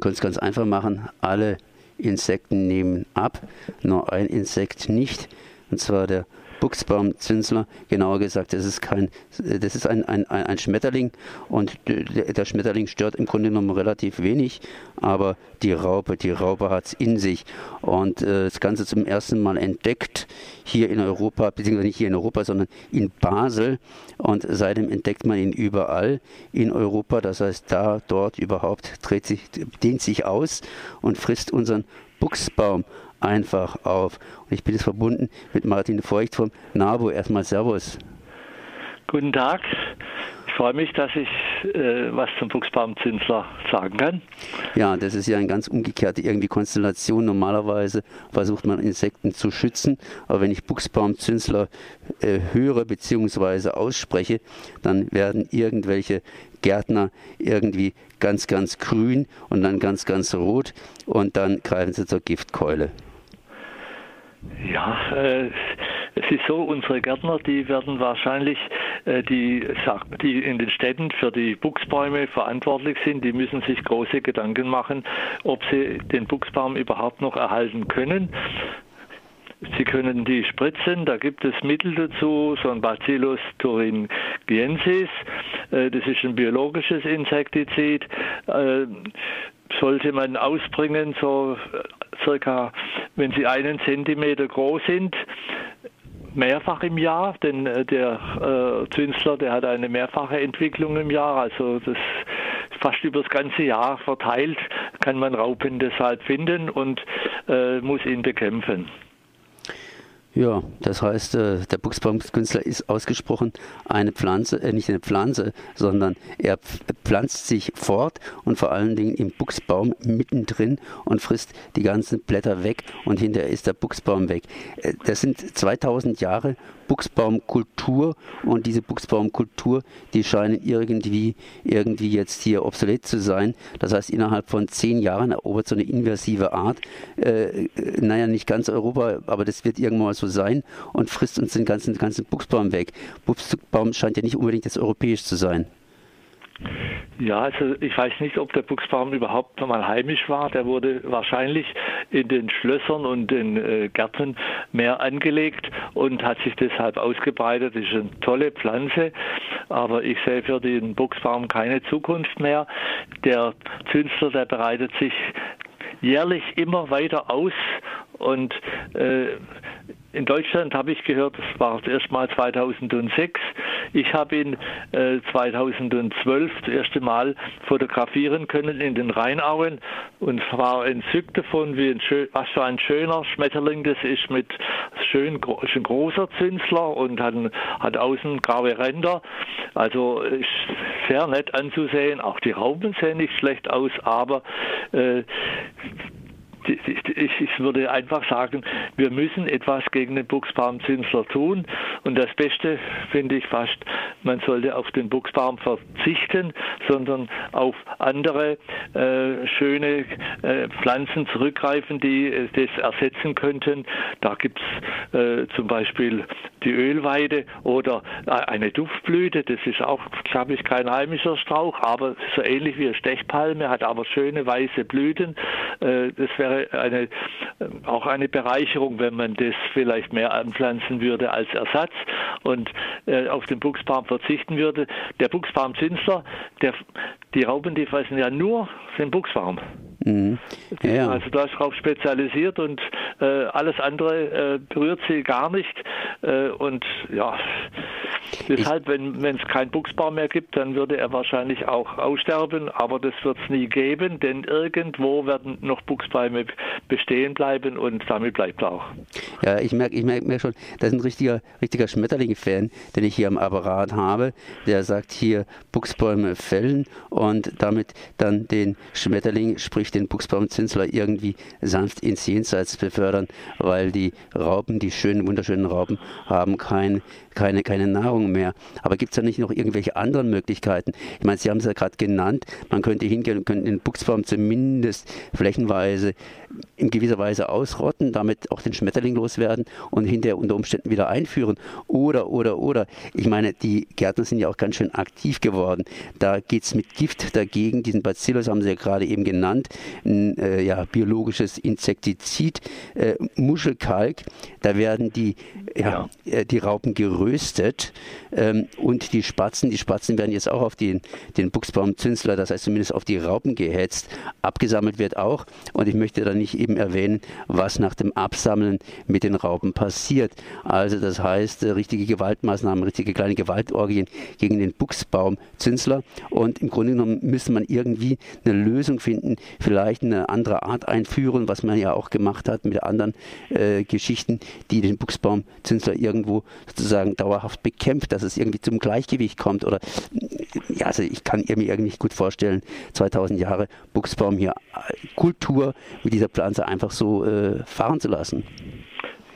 Man könnte es ganz einfach machen. Alle Insekten nehmen ab, nur ein Insekt nicht, und zwar der Buchsbaumzünsler, genauer gesagt, das ist kein, das ist ein, ein, ein Schmetterling und der Schmetterling stört im Grunde genommen relativ wenig, aber die Raupe, die Raupe hat es in sich und äh, das Ganze zum ersten Mal entdeckt hier in Europa, beziehungsweise nicht hier in Europa, sondern in Basel und seitdem entdeckt man ihn überall in Europa, das heißt da, dort überhaupt dreht sich, dehnt sich aus und frisst unseren Buchsbaum einfach auf. Und ich bin jetzt verbunden mit Martin Feucht vom NABU. Erstmal Servus. Guten Tag. Ich freue mich, dass ich äh, was zum Buchsbaumzinsler sagen kann. Ja, das ist ja eine ganz umgekehrte irgendwie Konstellation. Normalerweise versucht man Insekten zu schützen, aber wenn ich Buchsbaumzinsler äh, höre bzw. ausspreche, dann werden irgendwelche Gärtner irgendwie ganz, ganz grün und dann ganz, ganz rot und dann greifen sie zur Giftkeule. Ja, äh, es ist so, unsere Gärtner, die werden wahrscheinlich, äh, die, die in den Städten für die Buchsbäume verantwortlich sind, die müssen sich große Gedanken machen, ob sie den Buchsbaum überhaupt noch erhalten können. Sie können die spritzen, da gibt es Mittel dazu, so ein Bacillus thuringiensis, äh, das ist ein biologisches Insektizid, äh, sollte man ausbringen, so circa, wenn sie einen Zentimeter groß sind, mehrfach im Jahr, denn äh, der äh, Zünsler, der hat eine mehrfache Entwicklung im Jahr, also das fast über das ganze Jahr verteilt kann man Raupen deshalb finden und äh, muss ihn bekämpfen. Ja, das heißt, äh, der Buchsbaumkünstler ist ausgesprochen eine Pflanze, äh, nicht eine Pflanze, sondern er pflanzt sich fort und vor allen Dingen im Buchsbaum mittendrin und frisst die ganzen Blätter weg und hinterher ist der Buchsbaum weg. Äh, das sind 2000 Jahre Buchsbaumkultur und diese Buchsbaumkultur, die scheinen irgendwie, irgendwie jetzt hier obsolet zu sein. Das heißt, innerhalb von zehn Jahren erobert so eine invasive Art, äh, naja, nicht ganz Europa, aber das wird irgendwann mal so sein und frisst uns den ganzen, ganzen Buchsbaum weg. Buchsbaum scheint ja nicht unbedingt jetzt europäisch zu sein. Ja, also ich weiß nicht, ob der Buchsbaum überhaupt mal heimisch war. Der wurde wahrscheinlich in den Schlössern und den äh, Gärten mehr angelegt und hat sich deshalb ausgebreitet. Das ist eine tolle Pflanze, aber ich sehe für den Buchsbaum keine Zukunft mehr. Der Zünster, der bereitet sich jährlich immer weiter aus und äh, in Deutschland habe ich gehört, das war das erste Mal 2006. Ich habe ihn äh, 2012 das erste Mal fotografieren können in den Rheinauen und war entzückt davon, wie ein schön, was für ein schöner Schmetterling das ist mit schön ein großer Zünsler und hat, hat außen graue Ränder. Also ist sehr nett anzusehen. Auch die Raupen sehen nicht schlecht aus, aber äh, ich, würde einfach sagen, wir müssen etwas gegen den Buchsbaumzinsler tun. Und das Beste finde ich fast, man sollte auf den Buchsbaum verzichten, sondern auf andere äh, schöne äh, Pflanzen zurückgreifen, die äh, das ersetzen könnten. Da gibt es äh, zum Beispiel die Ölweide oder äh, eine Duftblüte. Das ist auch, glaube ich, kein heimischer Strauch, aber so ähnlich wie eine Stechpalme, hat aber schöne weiße Blüten. Äh, das wäre eine, auch eine Bereicherung, wenn man das vielleicht mehr anpflanzen würde als Ersatz und äh, auf den Buchsbaum verzichten würde. Der Buchsbaumzinsler, der, die Raupen, die fressen ja nur den Buchsbaum. Mhm. Ja. Also da ist drauf spezialisiert und äh, alles andere äh, berührt sie gar nicht. Äh, und ja, deshalb, wenn es keinen Buchsbaum mehr gibt, dann würde er wahrscheinlich auch aussterben, aber das wird es nie geben, denn irgendwo werden noch Buchsbäume bestehen bleiben und damit bleibt er auch. Ja, ich merke ich merk, merk schon, das ist ein richtiger, richtiger Schmetterling-Fan, den ich hier am Apparat habe, der sagt hier Buchsbäume fällen und damit dann den Schmetterling, sprich den Buchsbaumzinsler irgendwie sanft ins Jenseits befördern, weil die Raupen, die schönen, wunderschönen Raupen, haben kein, keine, keine Nahrung mehr. Aber gibt es da nicht noch irgendwelche anderen Möglichkeiten? Ich meine, Sie haben es ja gerade genannt, man könnte hingehen und könnte den Buchsbaum zumindest flächenweise in gewisser Weise ausrotten, damit auch den Schmetterling loswerden und hinterher unter Umständen wieder einführen. Oder, oder, oder. Ich meine, die Gärtner sind ja auch ganz schön aktiv geworden. Da geht es mit Gift dagegen. Diesen Bacillus haben Sie ja gerade eben genannt. Ein äh, ja, biologisches Insektizid, äh, Muschelkalk. Da werden die, ja, ja. Äh, die Raupen geröstet ähm, und die Spatzen, die Spatzen werden jetzt auch auf den, den Buchsbaumzünsler, das heißt zumindest auf die Raupen gehetzt. Abgesammelt wird auch. Und ich möchte da nicht eben erwähnen, was nach dem Absammeln mit den Raupen passiert. Also das heißt, äh, richtige Gewaltmaßnahmen, richtige kleine Gewaltorgien gegen den Buchsbaumzünsler. Und im Grunde genommen müsste man irgendwie eine Lösung finden, vielleicht eine andere Art einführen, was man ja auch gemacht hat mit anderen äh, Geschichten, die den Buchsbaumzünsler irgendwo sozusagen dauerhaft bekämpft, dass es irgendwie zum Gleichgewicht kommt. Oder ja, also ich kann mir irgendwie gut vorstellen, 2000 Jahre Buchsbaum hier äh, Kultur mit dieser Pflanze einfach so äh, fahren zu lassen.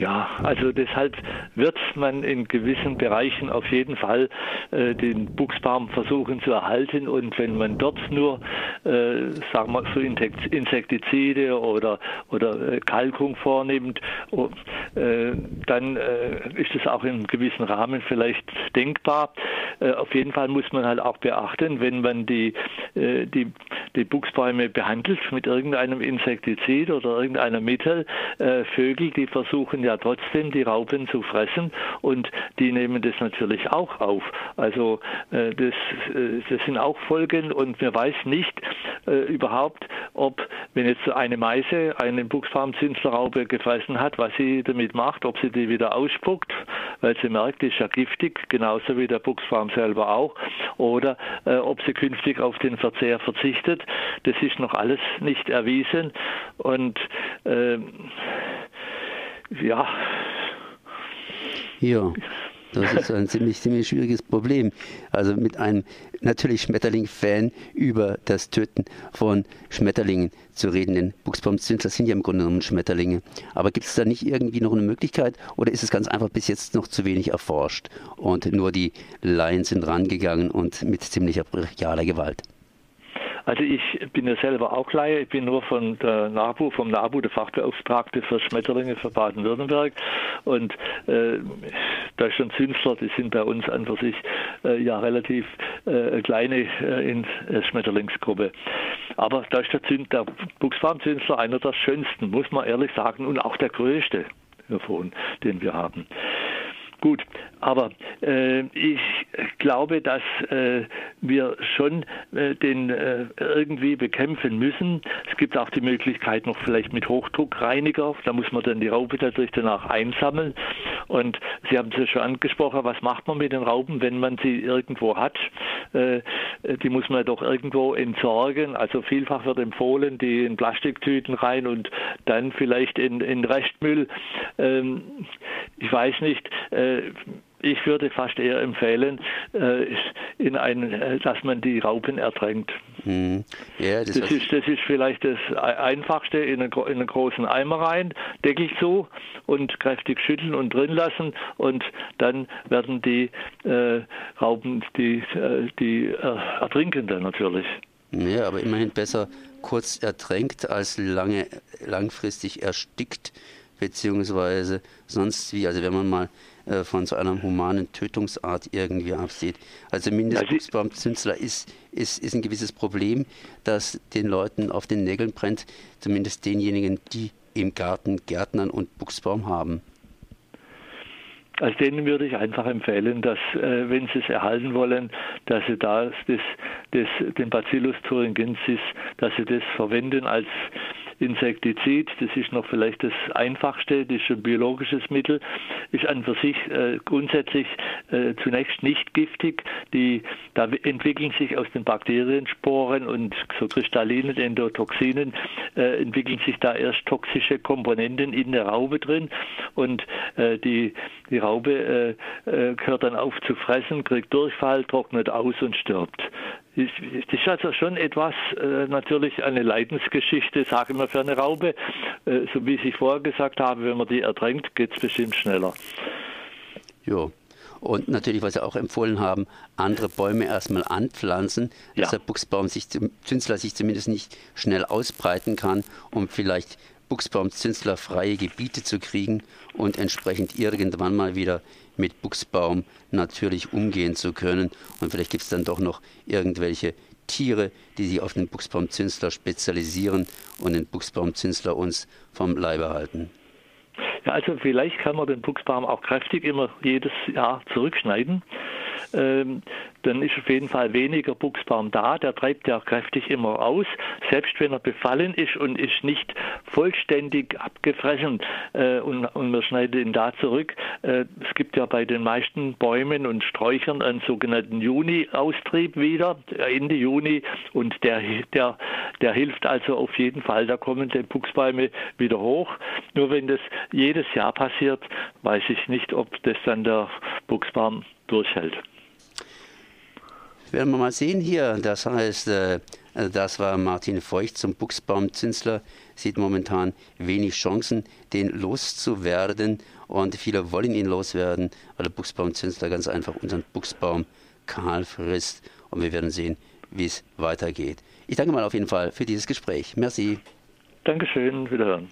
Ja, also deshalb wird man in gewissen Bereichen auf jeden Fall äh, den Buchsbaum versuchen zu erhalten und wenn man dort nur, äh, sagen wir so Insektizide oder, oder äh, Kalkung vornimmt, oh, äh, dann äh, ist es auch in gewissen Rahmen vielleicht denkbar. Äh, auf jeden Fall muss man halt auch beachten, wenn man die, die, die Buchsbäume behandelt mit irgendeinem Insektizid oder irgendeinem Mittel, Vögel, die versuchen ja trotzdem die Raupen zu fressen und die nehmen das natürlich auch auf. Also äh, das, äh, das sind auch Folgen und man weiß nicht äh, überhaupt, ob wenn jetzt eine Meise eine Buchsbaumzinslerraupe gefressen hat, was sie damit macht, ob sie die wieder ausspuckt, weil sie merkt, die ist ja giftig, genauso wie der Buchsbaum selber auch, oder äh, ob sie künftig auf den Verzehr verzichtet. Das ist noch alles nicht erwiesen und äh, ja. Ja. Das ist ein ziemlich, ziemlich schwieriges Problem. Also mit einem natürlich Schmetterling-Fan über das Töten von Schmetterlingen zu reden. Denn Buchsbaumzünsler sind ja im Grunde genommen Schmetterlinge. Aber gibt es da nicht irgendwie noch eine Möglichkeit oder ist es ganz einfach bis jetzt noch zu wenig erforscht und nur die Laien sind rangegangen und mit ziemlicher brachialer Gewalt? Also ich bin ja selber auch Laie, ich bin nur von der NABU, vom NABU, der Fachbeauftragte für Schmetterlinge für Baden-Württemberg und äh, Deutschland Zünsler, die sind bei uns an für sich äh, ja relativ äh, kleine äh, in, äh, Schmetterlingsgruppe. Aber da ist der, Zünd, der Buchsbaumzünsler einer der schönsten, muss man ehrlich sagen, und auch der größte den wir haben. Gut, aber äh, ich glaube, dass äh, wir schon äh, den äh, irgendwie bekämpfen müssen. Es gibt auch die Möglichkeit noch vielleicht mit Hochdruckreiniger. Da muss man dann die Raupe natürlich danach einsammeln. Und Sie haben es ja schon angesprochen, was macht man mit den Raupen, wenn man sie irgendwo hat? Äh, die muss man doch irgendwo entsorgen. Also vielfach wird empfohlen, die in Plastiktüten rein und dann vielleicht in, in Restmüll. Ähm, ich weiß nicht. Äh, ich würde fast eher empfehlen, äh, in ein, äh, dass man die Raupen ertränkt. Hm. Ja, das, das, ist, das ist vielleicht das Einfachste, in einen, in einen großen Eimer rein, Deckel zu und kräftig schütteln und drin lassen und dann werden die äh, Raupen, die, die äh, ertrinken dann natürlich. Ja, aber immerhin besser kurz ertränkt als lange, langfristig erstickt, beziehungsweise sonst wie. Also wenn man mal äh, von so einer humanen Tötungsart irgendwie absieht. Also Mindestbuchsbaumzünsler ist, ist, ist ein gewisses Problem, das den Leuten auf den Nägeln brennt, zumindest denjenigen, die im Garten Gärtnern und Buchsbaum haben. Also denen würde ich einfach empfehlen, dass äh, wenn sie es erhalten wollen, dass sie da das, das, den Bacillus thuringiensis, dass sie das verwenden als Insektizid, das ist noch vielleicht das einfachste, das ist ein biologisches Mittel, ist an für sich äh, grundsätzlich äh, zunächst nicht giftig. Die, da entwickeln sich aus den Bakteriensporen und so kristallinen Endotoxinen äh, entwickeln sich da erst toxische Komponenten in der Raube drin und äh, die, die Raube äh, äh, hört dann auf zu fressen, kriegt Durchfall, trocknet aus und stirbt. Das ist also schon etwas, äh, natürlich eine Leidensgeschichte, sage ich mal, für eine Raube. Äh, so wie ich vorher gesagt habe, wenn man die ertränkt, geht es bestimmt schneller. Ja. Und natürlich, was Sie auch empfohlen haben, andere Bäume erstmal anpflanzen, ja. dass der Buchsbaum sich, Zünsler sich zumindest nicht schnell ausbreiten kann, um vielleicht Buchsbaumzünsler freie Gebiete zu kriegen und entsprechend irgendwann mal wieder mit Buchsbaum natürlich umgehen zu können. Und vielleicht gibt es dann doch noch irgendwelche Tiere, die sich auf den Buchsbaumzünsler spezialisieren und den Buchsbaumzünsler uns vom Leibe halten. Ja, also vielleicht kann man den Buchsbaum auch kräftig immer jedes Jahr zurückschneiden ähm, dann ist auf jeden Fall weniger Buchsbaum da. Der treibt ja kräftig immer aus. Selbst wenn er befallen ist und ist nicht vollständig abgefressen äh, und, und man schneidet ihn da zurück. Äh, es gibt ja bei den meisten Bäumen und Sträuchern einen sogenannten Juni-Austrieb wieder, Ende Juni. Und der, der, der hilft also auf jeden Fall. Da kommen die Buchsbäume wieder hoch. Nur wenn das jedes Jahr passiert, weiß ich nicht, ob das dann der Buchsbaum durchhält. Werden wir mal sehen hier. Das heißt, äh, das war Martin Feucht zum Buchsbaumzünsler. Sieht momentan wenig Chancen, den loszuwerden. Und viele wollen ihn loswerden, weil der Buchsbaumzünsler ganz einfach unseren Buchsbaum kahl frisst. Und wir werden sehen, wie es weitergeht. Ich danke mal auf jeden Fall für dieses Gespräch. Merci. Dankeschön. Wiederhören.